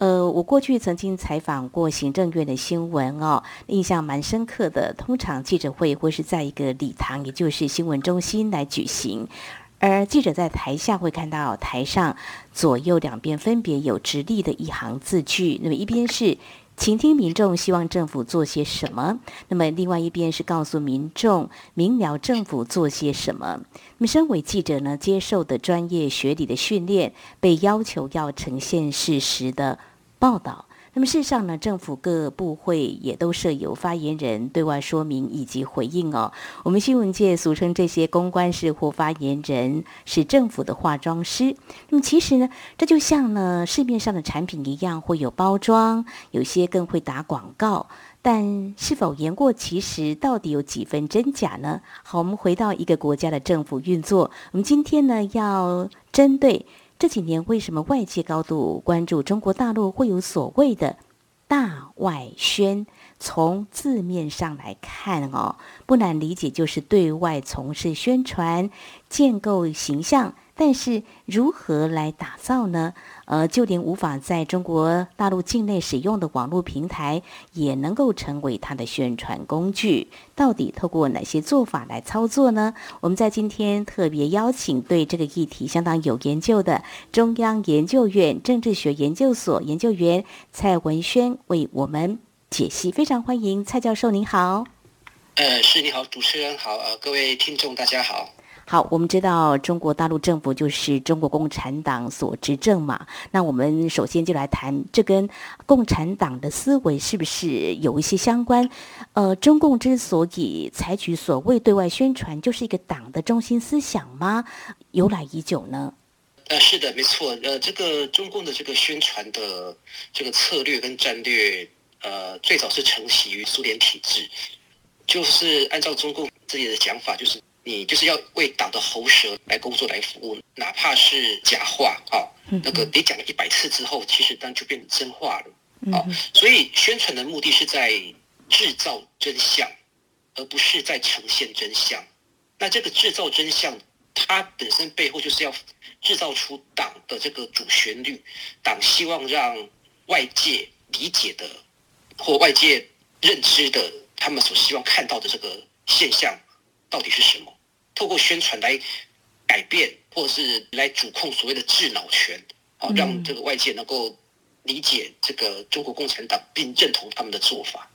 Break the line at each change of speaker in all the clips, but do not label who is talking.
呃，我过去曾经采访过行政院的新闻哦，印象蛮深刻的。通常记者会会是在一个礼堂，也就是新闻中心来举行，而记者在台下会看到台上左右两边分别有直立的一行字句，那么一边是倾听民众希望政府做些什么，那么另外一边是告诉民众明了政府做些什么。那么身为记者呢，接受的专业学理的训练，被要求要呈现事实的。报道。那么事实上呢，政府各部会也都设有发言人对外说明以及回应哦。我们新闻界俗称这些公关室或发言人是政府的化妆师。那么其实呢，这就像呢市面上的产品一样，会有包装，有些更会打广告。但是否言过其实，到底有几分真假呢？好，我们回到一个国家的政府运作，我们今天呢要针对。这几年，为什么外界高度关注中国大陆会有所谓的大外宣？从字面上来看，哦，不难理解，就是对外从事宣传、建构形象。但是如何来打造呢？呃，就连无法在中国大陆境内使用的网络平台，也能够成为它的宣传工具。到底透过哪些做法来操作呢？我们在今天特别邀请对这个议题相当有研究的中央研究院政治学研究所研究员蔡文轩为我们解析。非常欢迎蔡教授，您好。
呃，是你好，主持人好，呃，各位听众大家好。
好，我们知道中国大陆政府就是中国共产党所执政嘛。那我们首先就来谈，这跟共产党的思维是不是有一些相关？呃，中共之所以采取所谓对外宣传，就是一个党的中心思想吗？由来已久呢？
呃，是的，没错。呃，这个中共的这个宣传的这个策略跟战略，呃，最早是承袭于苏联体制，就是按照中共自己的讲法，就是。你就是要为党的喉舌来工作来服务，哪怕是假话啊，那个你讲了一百次之后，其实当就变成真话了啊。所以宣传的目的是在制造真相，而不是在呈现真相。那这个制造真相，它本身背后就是要制造出党的这个主旋律，党希望让外界理解的或外界认知的，他们所希望看到的这个现象。到底是什么？透过宣传来改变，或者是来主控所谓的智脑权，好让这个外界能够理解这个中国共产党，并认同他们的做法。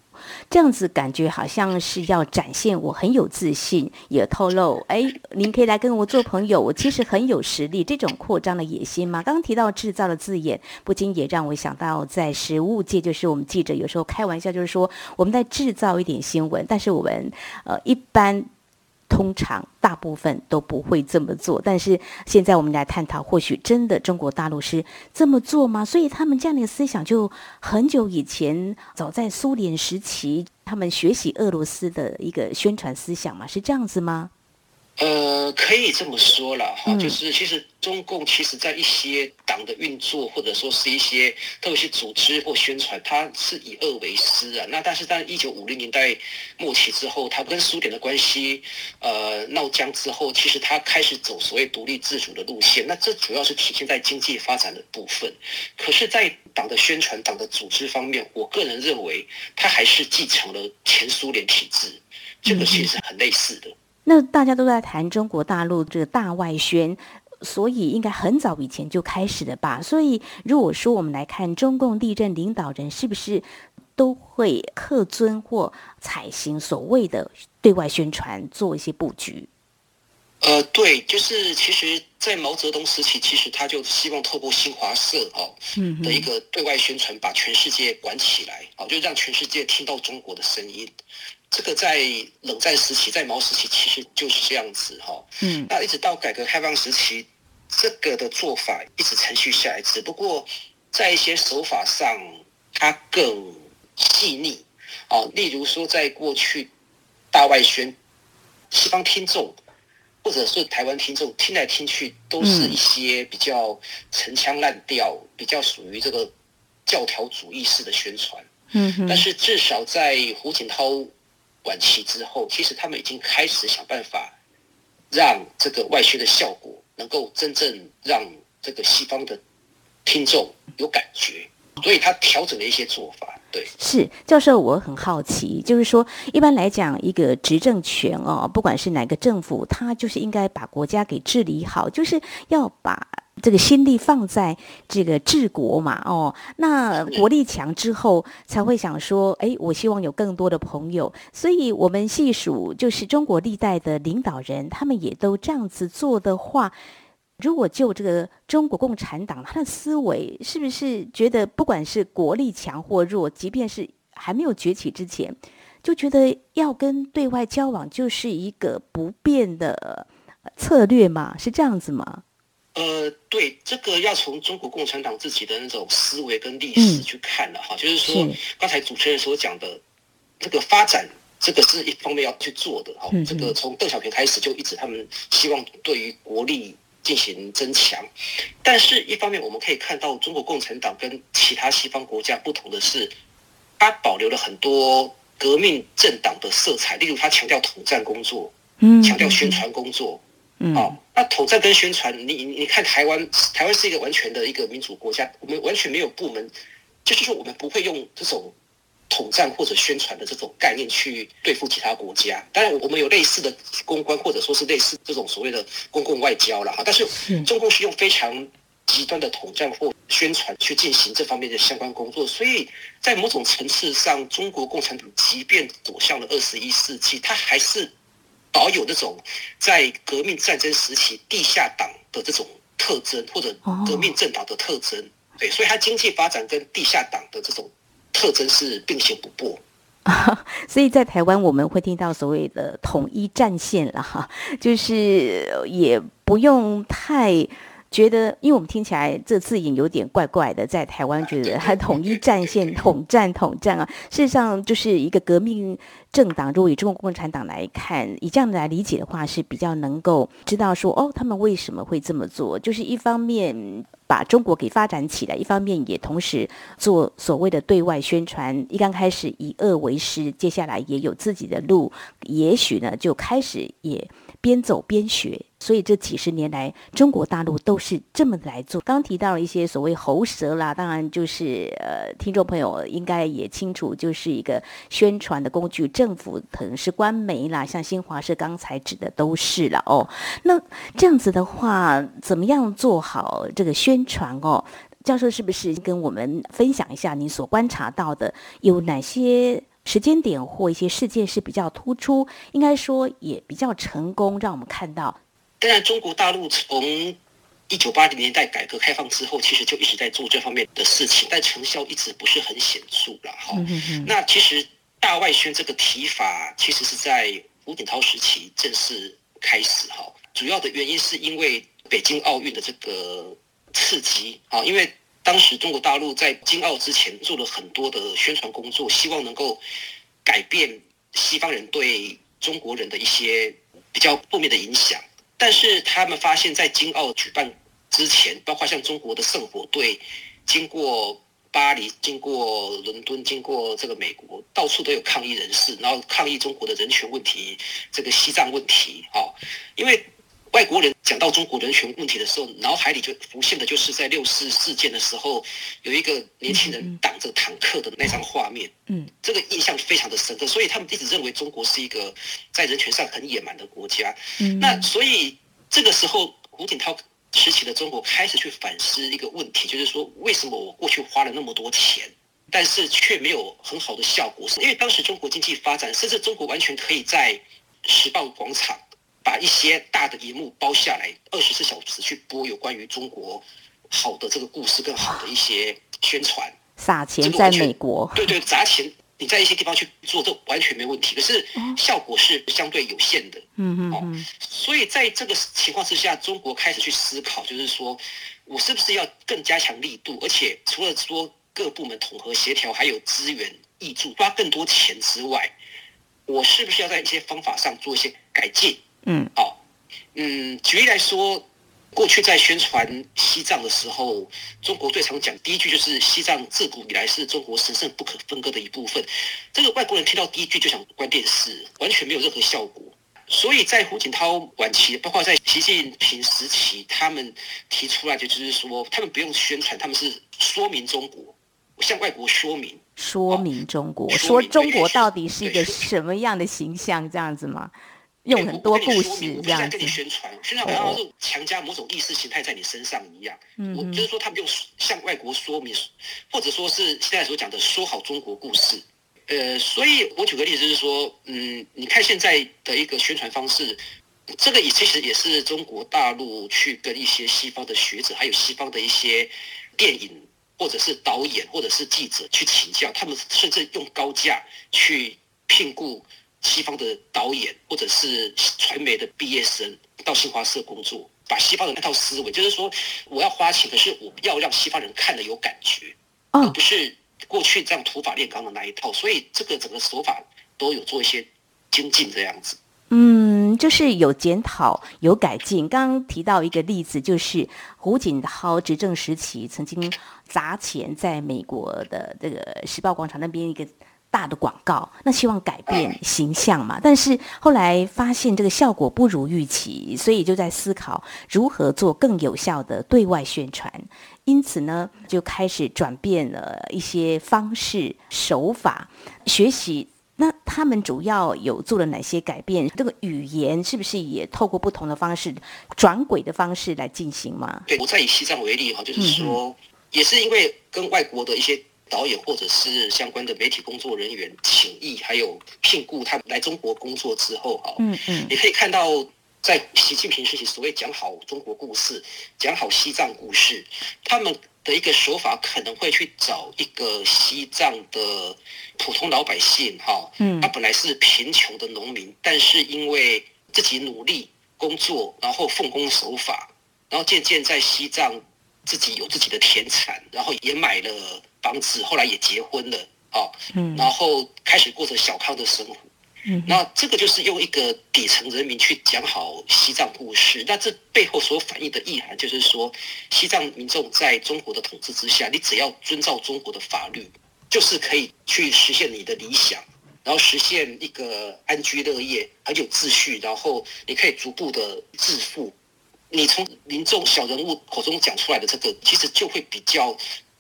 这样子感觉好像是要展现我很有自信，也透露哎，您可以来跟我做朋友，我其实很有实力，这种扩张的野心吗？刚刚提到制造的字眼，不禁也让我想到，在实务界，就是我们记者有时候开玩笑，就是说我们在制造一点新闻，但是我们呃一般。通常大部分都不会这么做，但是现在我们来探讨，或许真的中国大陆是这么做吗？所以他们这样的思想就很久以前，早在苏联时期，他们学习俄罗斯的一个宣传思想嘛，是这样子吗？
呃，可以这么说了哈，就是其实中共其实在一些党的运作，或者说是一些特别是组织或宣传，它是以恶为师啊。那但是在一九五零年代末期之后，它跟苏联的关系呃闹僵之后，其实它开始走所谓独立自主的路线。那这主要是体现在经济发展的部分。可是，在党的宣传、党的组织方面，我个人认为，它还是继承了前苏联体制，这个其实很类似的。
那大家都在谈中国大陆这个大外宣，所以应该很早以前就开始了吧？所以如果说我们来看中共历任领导人是不是都会恪遵或采行所谓的对外宣传，做一些布局？
呃，对，就是其实，在毛泽东时期，其实他就希望透过新华社哦的一个对外宣传，把全世界管起来，哦，就让全世界听到中国的声音。这个在冷战时期，在毛时期其实就是这样子哈。嗯，那一直到改革开放时期，这个的做法一直持续下来，只不过在一些手法上它更细腻。哦，例如说，在过去大外宣西方听众或者是台湾听众听来听去都是一些比较陈腔滥调、比较属于这个教条主义式的宣传。
嗯
但是至少在胡锦涛晚期之后，其实他们已经开始想办法让这个外宣的效果能够真正让这个西方的听众有感觉，所以他调整了一些做法。对，
是教授，我很好奇，就是说，一般来讲，一个执政权哦，不管是哪个政府，他就是应该把国家给治理好，就是要把这个心力放在这个治国嘛，哦，那国力强之后，才会想说，哎，我希望有更多的朋友，所以我们细数，就是中国历代的领导人，他们也都这样子做的话。如果就这个中国共产党，他的思维是不是觉得，不管是国力强或弱，即便是还没有崛起之前，就觉得要跟对外交往就是一个不变的策略嘛？是这样子吗？
呃，对，这个要从中国共产党自己的那种思维跟历史去看了哈，就是说刚才主持人所讲的这个发展，这个是一方面要去做的哈。这个从邓小平开始就一直他们希望对于国力。进行增强，但是一方面我们可以看到，中国共产党跟其他西方国家不同的是，它保留了很多革命政党的色彩，例如它强调统战工作，嗯，强调宣传工作，嗯，好，那统战跟宣传，你你你看台湾，台湾是一个完全的一个民主国家，我们完全没有部门，就是说我们不会用这种。统战或者宣传的这种概念去对付其他国家，当然我们有类似的公关或者说是类似这种所谓的公共外交了哈。但是中共是用非常极端的统战或宣传去进行这方面的相关工作，所以在某种层次上，中国共产党即便走向了二十一世纪，它还是保有那种在革命战争时期地下党的这种特征或者革命政党的特征。对，所以它经济发展跟地下党的这种。特征是并行不悖，
所以在台湾我们会听到所谓的统一战线了哈，就是也不用太觉得，因为我们听起来这次也有点怪怪的，在台湾觉得还统一战线、统战、统战啊，事实上就是一个革命政党。如果以中国共产党来看，以这样来理解的话，是比较能够知道说，哦，他们为什么会这么做，就是一方面。把中国给发展起来，一方面也同时做所谓的对外宣传。一刚开始以恶为师，接下来也有自己的路，也许呢就开始也边走边学。所以这几十年来，中国大陆都是这么来做。刚提到一些所谓喉舌啦，当然就是呃，听众朋友应该也清楚，就是一个宣传的工具。政府可能是官媒啦，像新华社刚才指的都是了哦。那这样子的话，怎么样做好这个宣传哦？教授是不是跟我们分享一下你所观察到的有哪些？时间点或一些事件是比较突出，应该说也比较成功，让我们看到。
当然，中国大陆从一九八零年代改革开放之后，其实就一直在做这方面的事情，但成效一直不是很显著了。哈，那其实大外宣这个提法，其实是在胡锦涛时期正式开始。哈，主要的原因是因为北京奥运的这个刺激啊，因为。当时中国大陆在京奥之前做了很多的宣传工作，希望能够改变西方人对中国人的一些比较负面的影响。但是他们发现，在京奥举办之前，包括像中国的圣火队经过巴黎、经过伦敦、经过这个美国，到处都有抗议人士，然后抗议中国的人权问题、这个西藏问题。啊，因为。外国人讲到中国人权问题的时候，脑海里就浮现的就是在六四事件的时候，有一个年轻人挡着坦克的那张画面。嗯，这个印象非常的深刻，所以他们一直认为中国是一个在人权上很野蛮的国家。嗯，那所以这个时候，胡锦涛时期的中国开始去反思一个问题，就是说为什么我过去花了那么多钱，但是却没有很好的效果？是因为当时中国经济发展，甚至中国完全可以在时报广场。把一些大的荧幕包下来，二十四小时去播有关于中国好的这个故事，更好的一些宣传，
撒钱在美国，
对对，砸钱，你在一些地方去做，这完全没问题。可是效果是相对有限的，嗯嗯嗯。所以在这个情况之下，中国开始去思考，就是说我是不是要更加强力度，而且除了说各部门统合协调，还有资源挹注，花更多钱之外。我是不是要在一些方法上做一些改进？
嗯，
好，嗯，举例来说，过去在宣传西藏的时候，中国最常讲第一句就是西藏自古以来是中国神圣不可分割的一部分。这个外国人听到第一句就想关电视，完全没有任何效果。所以在胡锦涛晚期，包括在习近平时期，他们提出来的就是说，他们不用宣传，他们是说明中国，向外国说明。
说明中国，
说
说中国到底是一个什么样的形象，这样子吗？用很多故事这
我不是在
样子
跟你，宣传，宣传好像是强加某种意识形态在你身上一样。
嗯哼
我就是说，他们用向外国说明，或者说是现在所讲的说好中国故事。呃，所以我举个例子，就是说，嗯，你看现在的一个宣传方式，这个也其实也是中国大陆去跟一些西方的学者，还有西方的一些电影或者是导演或者是记者去请教，他们甚至用高价去聘雇西方的导演或者是传媒的毕业生到新华社工作，把西方的那套思维，就是说我要花钱，可是我要让西方人看了有感觉，而
哦
不是过去这样土法炼钢的那一套。所以这个整个手法都有做一些精进，这样子。
嗯，就是有检讨、有改进。刚刚提到一个例子，就是胡锦涛执政时期曾经砸钱在美国的这个时报广场那边一个大的广告，那希望改变形象嘛。但是后来发现这个效果不如预期，所以就在思考如何做更有效的对外宣传。因此呢，就开始转变了一些方式手法，学习。那他们主要有做了哪些改变？这个语言是不是也透过不同的方式、转轨的方式来进行吗？
对我再以西藏为例哈，就是说，也是因为跟外国的一些导演或者是相关的媒体工作人员请意，还有聘雇他们来中国工作之后哈，
嗯嗯。
你可以看到，在习近平时期所谓讲好中国故事、讲好西藏故事，他们的一个手法可能会去找一个西藏的普通老百姓哈，
嗯。
他本来是贫穷的农民，但是因为自己努力工作，然后奉公守法，然后渐渐在西藏自己有自己的田产，然后也买了房子，后来也结婚了，啊，
嗯
然后开始过着小康的生活。
嗯
那这个就是用一个底层人民去讲好西藏故事，那这背后所反映的意涵就是说，西藏民众在中国的统治之下，你只要遵照中国的法律，就是可以去实现你的理想，然后实现一个安居乐业，很有秩序，然后你可以逐步的致富。你从民众小人物口中讲出来的这个，其实就会比较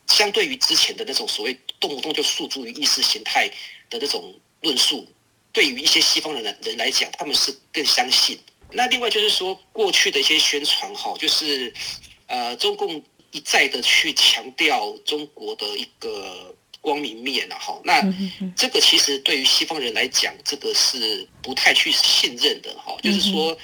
相对于之前的那种所谓动不动就诉诸于意识形态的那种论述，对于一些西方人来人来讲，他们是更相信。那另外就是说，过去的一些宣传哈，就是呃，中共一再的去强调中国的一个光明面啊，哈，那这个其实对于西方人来讲，这个是不太去信任的哈。就是说，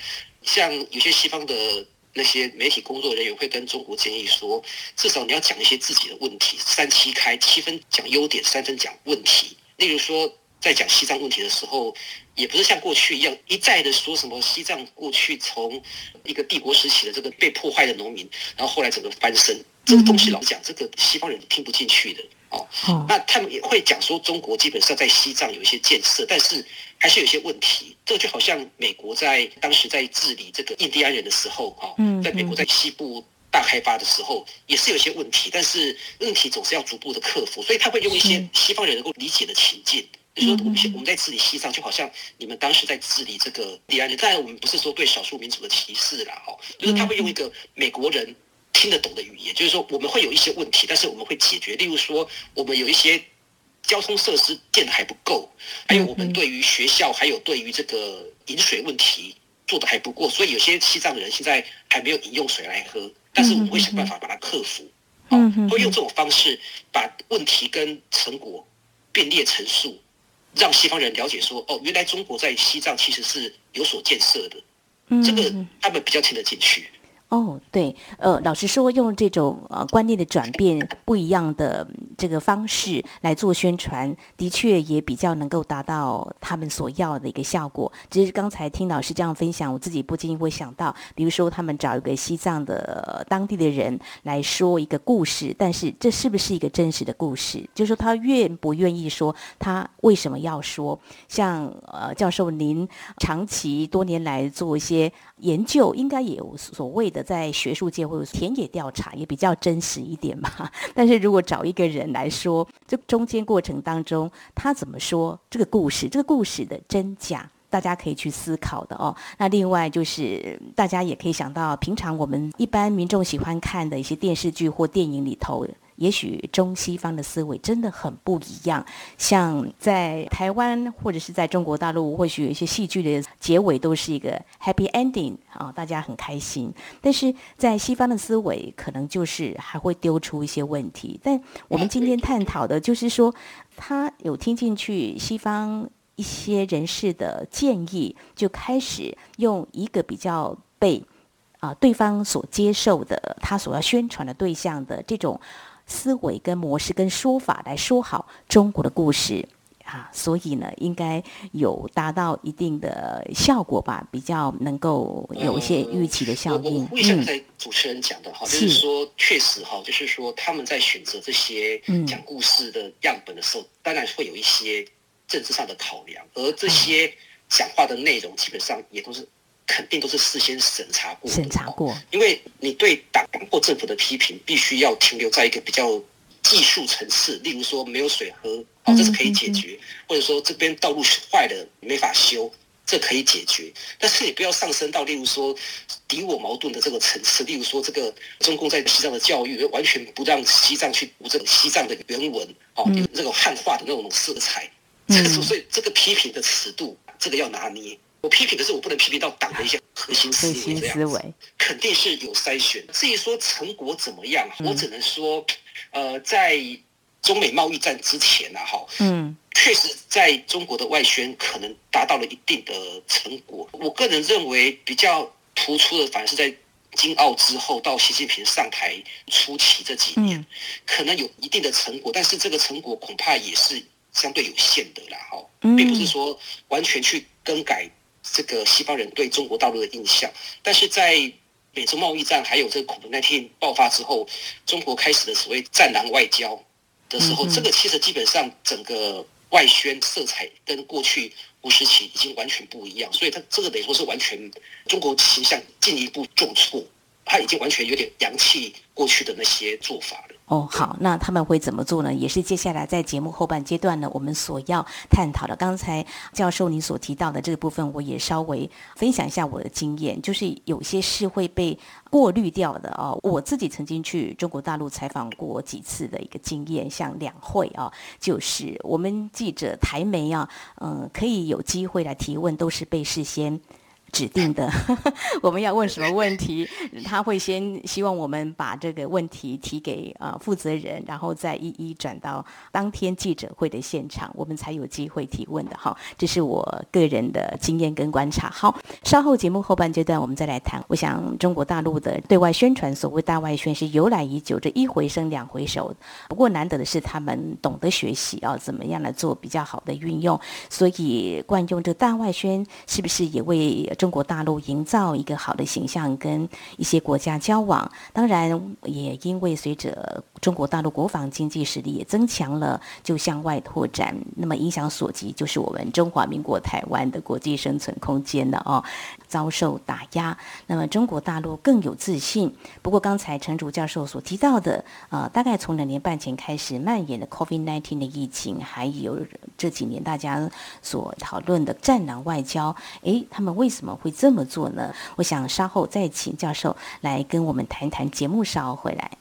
像有些西方的那些媒体工作人员会跟中国建议说，至少你要讲一些自己的问题，三七开，七分讲优点，三分讲问题。例如说，在讲西藏问题的时候，也不是像过去一样一再的说什么西藏过去从一个帝国时期的这个被破坏的农民，然后后来整个翻身，这个东西老实讲，这个西方人听不进去的哦。
哦
那他们也会讲说，中国基本上在西藏有一些建设，但是还是有一些问题。这就好像美国在当时在治理这个印第安人的时候，哈
嗯，
在美国在西部大开发的时候，也是有一些问题，但是问题总是要逐步的克服，所以他会用一些西方人能够理解的情境。就说我们现我们在治理西藏，就好像你们当时在治理这个印第安人。当然，我们不是说对少数民族的歧视啦，哈，就是他会用一个美国人听得懂的语言，就是说我们会有一些问题，但是我们会解决。例如说，我们有一些交通设施建的还不够，还有我们对于学校，还有对于这个饮水问题做的还不够，所以有些西藏人现在还没有饮用水来喝，但是我们会想办法把它克服。哦
嗯，
会用这种方式把问题跟成果并列陈述，让西方人了解说，哦，原来中国在西藏其实是有所建设的，
嗯
这个他们比较听得进去。
哦，对，呃，老实说，用这种呃观念的转变，不一样的这个方式来做宣传，的确也比较能够达到他们所要的一个效果。只是刚才听老师这样分享，我自己不禁会想到，比如说他们找一个西藏的当地的人来说一个故事，但是这是不是一个真实的故事？就是说他愿不愿意说，他为什么要说？像呃教授您长期多年来做一些研究，应该也有所谓的。在学术界或者田野调查也比较真实一点嘛，但是如果找一个人来说，这中间过程当中他怎么说这个故事，这个故事的真假，大家可以去思考的哦。那另外就是大家也可以想到，平常我们一般民众喜欢看的一些电视剧或电影里头。也许中西方的思维真的很不一样。像在台湾或者是在中国大陆，或许有一些戏剧的结尾都是一个 happy ending 啊，大家很开心。但是在西方的思维，可能就是还会丢出一些问题。但我们今天探讨的就是说，他有听进去西方一些人士的建议，就开始用一个比较被啊对方所接受的，他所要宣传的对象的这种。思维跟模式跟说法来说好中国的故事啊，所以呢，应该有达到一定的效果吧，比较能够有一些预期的效应。
我想在主持人讲的哈，就是说确实哈，就是说他们在选择这些讲故事的样本的时候，当然会有一些政治上的考量，而这些讲话的内容基本上也都是。肯定都是事先审查过，
审查过。
因为你对党或政府的批评，必须要停留在一个比较技术层次，例如说没有水喝，哦，这是可以解决；或者说这边道路坏了没法修，这可以解决。但是你不要上升到例如说敌我矛盾的这个层次，例如说这个中共在西藏的教育完全不让西藏去读这个西藏的原文，哦，有这种汉化的那种色彩，这个所以这个批评的尺度，这个要拿捏。我批评的是，我不能批评到党的一些核心思维这样子，肯定是有筛选。至于说成果怎么样，我只能说，呃，在中美贸易战之前呢，哈，嗯，确实在中国的外宣可能达到了一定的成果。我个人认为比较突出的，反而是在京澳之后到习近平上台初期这几年，可能有一定的成果，但是这个成果恐怕也是相对有限的啦，哈，并不是说完全去更改。这个西方人对中国大陆的印象，但是在美洲贸易战还有这个恐怖那天爆发之后，中国开始的所谓“战狼外交”的时候，这个其实基本上整个外宣色彩跟过去吴时期已经完全不一样，所以它这个等于说是完全中国形象进一步重挫，它已经完全有点扬弃过去的那些做法了。
哦，好，那他们会怎么做呢？也是接下来在节目后半阶段呢，我们所要探讨的。刚才教授您所提到的这个部分，我也稍微分享一下我的经验，就是有些是会被过滤掉的哦。我自己曾经去中国大陆采访过几次的一个经验，像两会啊，就是我们记者台媒啊，嗯，可以有机会来提问，都是被事先。指定的，我们要问什么问题，他会先希望我们把这个问题提给呃负责人，然后再一一转到当天记者会的现场，我们才有机会提问的哈。这是我个人的经验跟观察。好，稍后节目后半阶段我们再来谈。我想中国大陆的对外宣传，所谓大外宣是由来已久，这一回生两回熟。不过难得的是他们懂得学习啊，怎么样来做比较好的运用。所以惯用这大外宣是不是也为？中国大陆营造一个好的形象，跟一些国家交往，当然也因为随着中国大陆国防经济实力也增强了，就向外拓展，那么影响所及就是我们中华民国台湾的国际生存空间了哦，遭受打压，那么中国大陆更有自信。不过刚才陈竹教授所提到的，呃，大概从两年半前开始蔓延的 COVID-19 的疫情，还有这几年大家所讨论的战狼外交，诶，他们为什么？会这么做呢？我想稍后再请教授来跟我们谈谈。节目稍回来。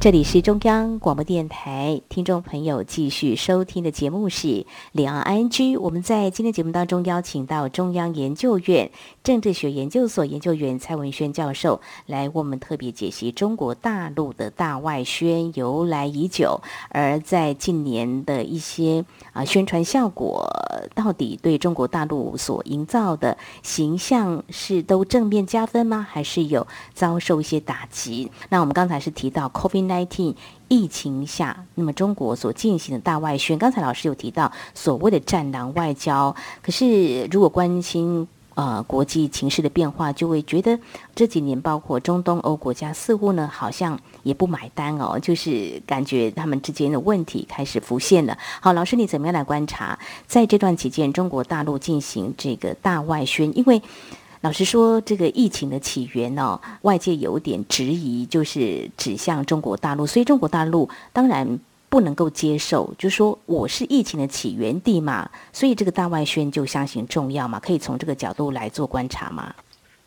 这里是中央广播电台，听众朋友继续收听的节目是《两岸安居》。我们在今天节目当中邀请到中央研究院政治学研究所研究员蔡文轩教授来为我们特别解析中国大陆的大外宣由来已久，而在近年的一些啊宣传效果，到底对中国大陆所营造的形象是都正面加分吗？还是有遭受一些打击？那我们刚才是提到 COVID。Nineteen 疫情下，那么中国所进行的大外宣，刚才老师有提到所谓的战狼外交。可是如果关心呃国际情势的变化，就会觉得这几年包括中东欧国家似乎呢好像也不买单哦，就是感觉他们之间的问题开始浮现了。好，老师你怎么样来观察在这段期间中国大陆进行这个大外宣？因为老实说，这个疫情的起源呢，外界有点质疑，就是指向中国大陆，所以中国大陆当然不能够接受，就说我是疫情的起源地嘛，所以这个大外宣就相信重要嘛，可以从这个角度来做观察吗？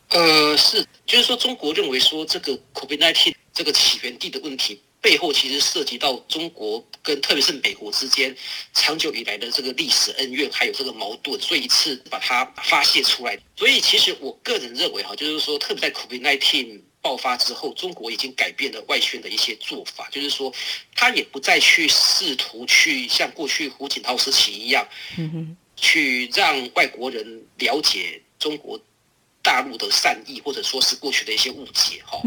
呃，是，就是说中国认为说这个 COVID-19 这个起源地的问题。背后其实涉及到中国跟特别是美国之间长久以来的这个历史恩怨，还有这个矛盾，所以一次把它发泄出来。所以其实我个人认为哈，就是说，特别在 COVID-19 爆发之后，中国已经改变了外宣的一些做法，就是说，他也不再去试图去像过去胡锦涛时期一样，去让外国人了解中国。大陆的善意，或者说是过去的一些误解，哈，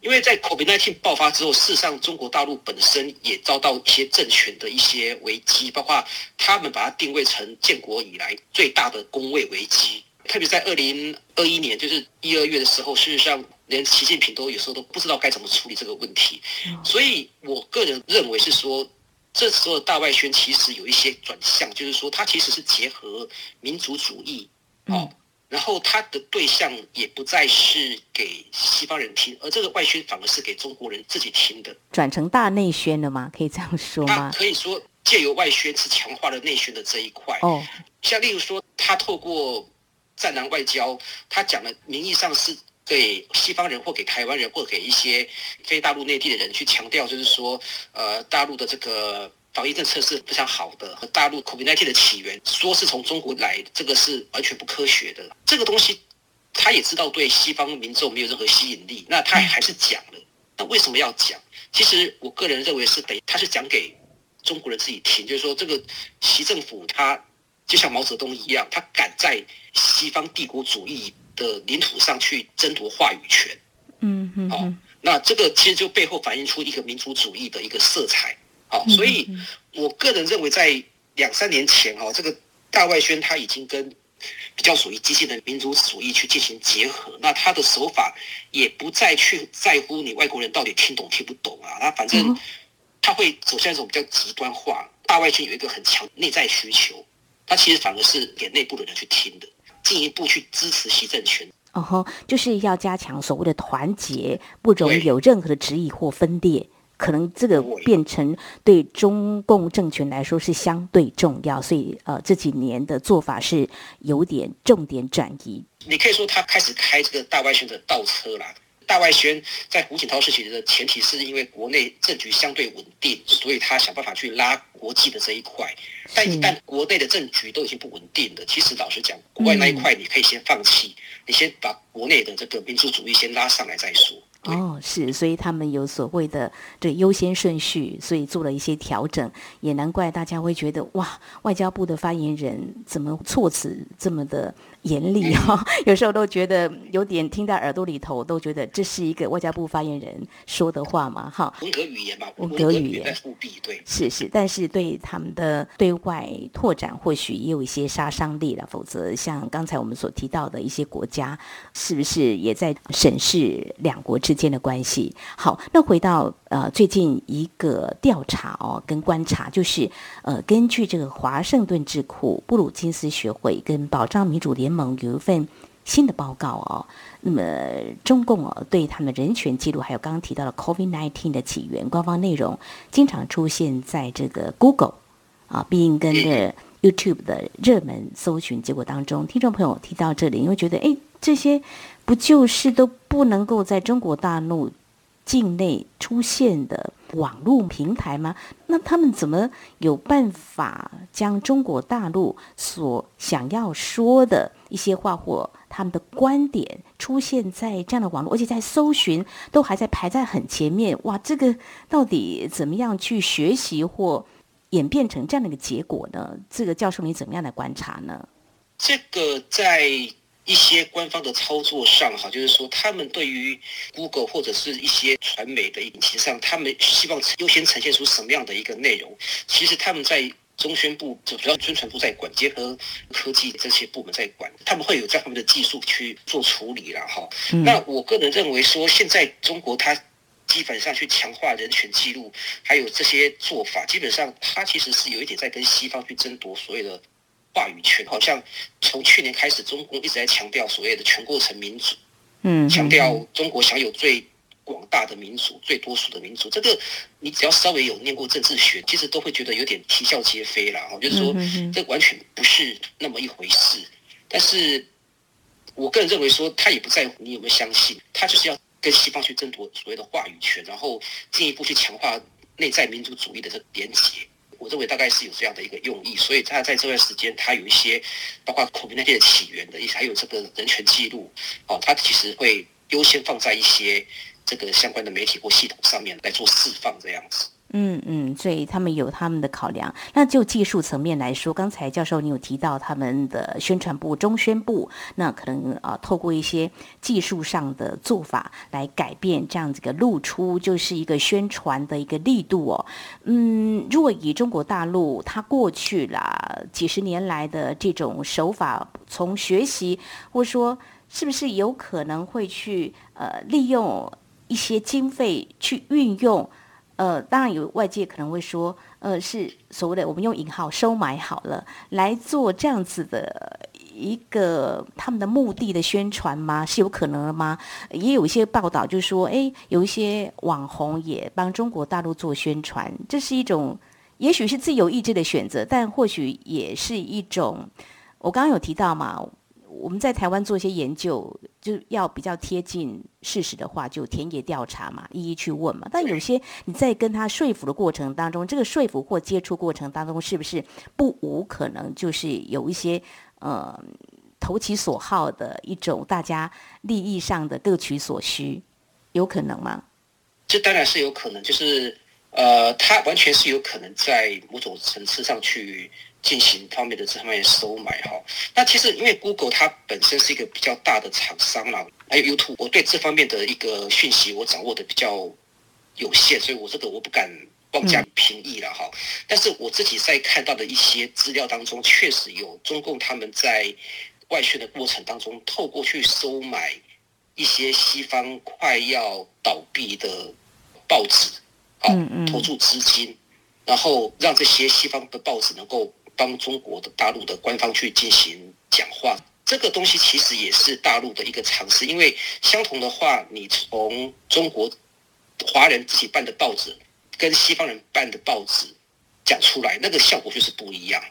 因为在 COVID-19 爆发之后，事实上中国大陆本身也遭到一些政权的一些危机，包括他们把它定位成建国以来最大的工位危机。特别在二零二一年，就是一二月的时候，事实上连习近平都有时候都不知道该怎么处理这个问题。所以我个人认为是说，这时候大外宣其实有一些转向，就是说它其实是结合民族主义，哦。然后他的对象也不再是给西方人听，而这个外宣反而是给中国人自己听的，
转成大内宣了吗？可以这样说吗？
可以说借由外宣是强化了内宣的这一块。哦，像例如说，他透过战狼外交，他讲的名义上是给西方人或给台湾人或给一些非大陆内地的人去强调，就是说，呃，大陆的这个。防疫政策是非常好的，和大陆 COVID-19 的起源说是从中国来，这个是完全不科学的。这个东西他也知道对西方民众没有任何吸引力，那他还是讲了。那为什么要讲？其实我个人认为是等于他是讲给中国人自己听，就是说这个习政府他就像毛泽东一样，他敢在西方帝国主义的领土上去争夺话语权。嗯嗯。好，那这个其实就背后反映出一个民族主义的一个色彩。好，所以我个人认为，在两三年前，哈，这个大外宣他已经跟比较属于激进的民族主义去进行结合。那他的手法也不再去在乎你外国人到底听懂听不懂啊，那反正他会走向一种比较极端化。大外宣有一个很强内在需求，他其实反而是给内部的人去听的，进一步去支持习政权。
哦吼，就是要加强所谓的团结，不容有任何的质疑或分裂。可能这个变成对中共政权来说是相对重要，所以呃这几年的做法是有点重点转移。
你可以说他开始开这个大外宣的倒车啦。大外宣在胡锦涛时期的前提是因为国内政局相对稳定，所以他想办法去拉国际的这一块。但一旦国内的政局都已经不稳定了，其实老实讲，国外那一块你可以先放弃，你先把国内的这个民族主义先拉上来再说。
哦，是，所以他们有所谓的这优先顺序，所以做了一些调整，也难怪大家会觉得哇，外交部的发言人怎么措辞这么的。严厉 哈，有时候都觉得有点听在耳朵里头，都觉得这是一个外交部发言人说的话嘛，哈。
文革语言嘛，
文革语
言。复辟，对。
是是，但是对他们的对外拓展或许也有一些杀伤力了，否则像刚才我们所提到的一些国家，是不是也在审视两国之间的关系？好，那回到呃最近一个调查哦跟观察，就是呃根据这个华盛顿智库布鲁金斯学会跟保障民主联。盟有一份新的报告哦，那么中共哦对他们人权记录，还有刚刚提到的 COVID-19 的起源，官方内容经常出现在这个 Google 啊，并跟着 YouTube 的热门搜寻结果当中。听众朋友提到这里，你会觉得，哎，这些不就是都不能够在中国大陆境内出现的网络平台吗？那他们怎么有办法将中国大陆所想要说的一些话或他们的观点出现在这样的网络，而且在搜寻都还在排在很前面？哇，这个到底怎么样去学习或演变成这样的一个结果呢？这个教授你怎么样来观察呢？
这个在。一些官方的操作上，哈，就是说，他们对于 Google 或者是一些传媒的引擎上，他们希望优先呈现出什么样的一个内容？其实他们在中宣部，主要宣传部在管，结合科技这些部门在管，他们会有在他们的技术去做处理了，哈。那我个人认为说，现在中国它基本上去强化人权记录，还有这些做法，基本上它其实是有一点在跟西方去争夺所谓的。话语权好像从去年开始，中共一直在强调所谓的全过程民主，嗯，强调中国享有最广大的民族、最多数的民族。这个你只要稍微有念过政治学，其实都会觉得有点啼笑皆非了。哈，就是说这完全不是那么一回事。但是我个人认为说，他也不在乎你有没有相信，他就是要跟西方去争夺所谓的话语权，然后进一步去强化内在民族主义的这个连结。我认为大概是有这样的一个用意，所以他在这段时间，他有一些包括 COVID 的起源的一些，还有这个人权记录，哦，他其实会优先放在一些这个相关的媒体或系统上面来做释放这样子。
嗯嗯，所以他们有他们的考量。那就技术层面来说，刚才教授你有提到他们的宣传部、中宣部，那可能啊，透过一些技术上的做法来改变这样子个露出，就是一个宣传的一个力度哦。嗯，如果以中国大陆它过去啦几十年来的这种手法，从学习或说是不是有可能会去呃利用一些经费去运用？呃，当然有外界可能会说，呃，是所谓的我们用引号收买好了来做这样子的一个他们的目的的宣传吗？是有可能的吗？也有一些报道就说，哎，有一些网红也帮中国大陆做宣传，这是一种也许是自由意志的选择，但或许也是一种，我刚刚有提到嘛。我们在台湾做一些研究，就要比较贴近事实的话，就田野调查嘛，一一去问嘛。但有些你在跟他说服的过程当中，这个说服或接触过程当中，是不是不无可能就是有一些呃投其所好的一种大家利益上的各取所需，有可能吗？
这当然是有可能，就是呃，它完全是有可能在某种层次上去。进行方面的这方面收买哈，那其实因为 Google 它本身是一个比较大的厂商啦，还有 YouTube，我对这方面的一个讯息我掌握的比较有限，所以我这个我不敢妄加评议了哈。但是我自己在看到的一些资料当中，确实有中共他们在外宣的过程当中，透过去收买一些西方快要倒闭的报纸，好投注资金，然后让这些西方的报纸能够。帮中国的大陆的官方去进行讲话，这个东西其实也是大陆的一个尝试。因为相同的话，你从中国华人自己办的报纸跟西方人办的报纸讲出来，那个效果就是不一样。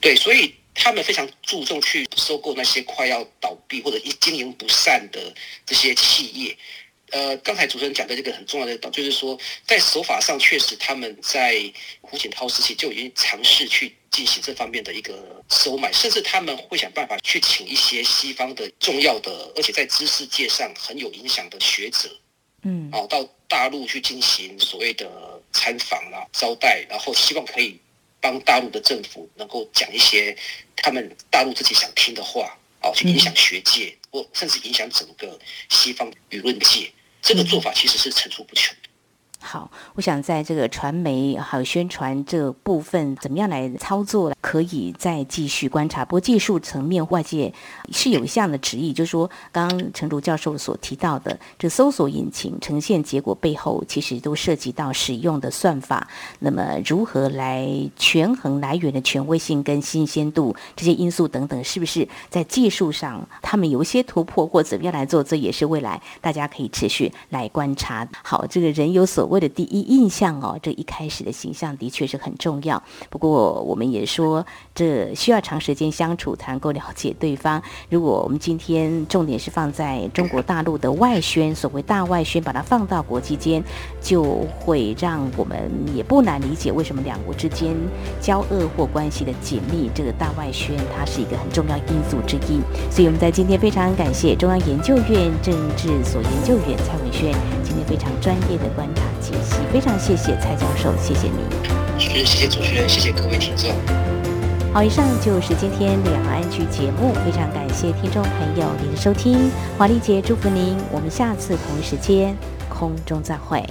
对，所以他们非常注重去收购那些快要倒闭或者经营不善的这些企业。呃，刚才主持人讲的这个很重要的，就是说在手法上确实他们在胡锦涛时期就已经尝试去。进行这方面的一个收买，甚至他们会想办法去请一些西方的重要的，而且在知识界上很有影响的学者，嗯，哦，到大陆去进行所谓的参访啊、招待，然后希望可以帮大陆的政府能够讲一些他们大陆自己想听的话，哦，去影响学界，或甚至影响整个西方舆论界。这个做法其实是层出不穷。
好，我想在这个传媒还有宣传这部分，怎么样来操作，可以再继续观察。不过技术层面，外界是有一项的旨意，就是说，刚刚陈竹教授所提到的，这搜索引擎呈现结果背后，其实都涉及到使用的算法。那么，如何来权衡来源的权威性跟新鲜度这些因素等等，是不是在技术上他们有一些突破，或怎么样来做，这也是未来大家可以持续来观察。好，这个人有所。谓的第一印象哦，这一开始的形象的确是很重要。不过我们也说，这需要长时间相处才能够了解对方。如果我们今天重点是放在中国大陆的外宣，所谓大外宣，把它放到国际间，就会让我们也不难理解为什么两国之间交恶或关系的紧密。这个大外宣它是一个很重要因素之一。所以我们在今天非常感谢中央研究院政治所研究员蔡伟轩今天非常专业的观察解析，非常谢谢蔡教授，谢谢你。
谢谢主持人，谢谢各位听众。
好，以上就是今天两岸局节目，非常感谢听众朋友您的收听，华丽姐祝福您，我们下次同一时间空中再会。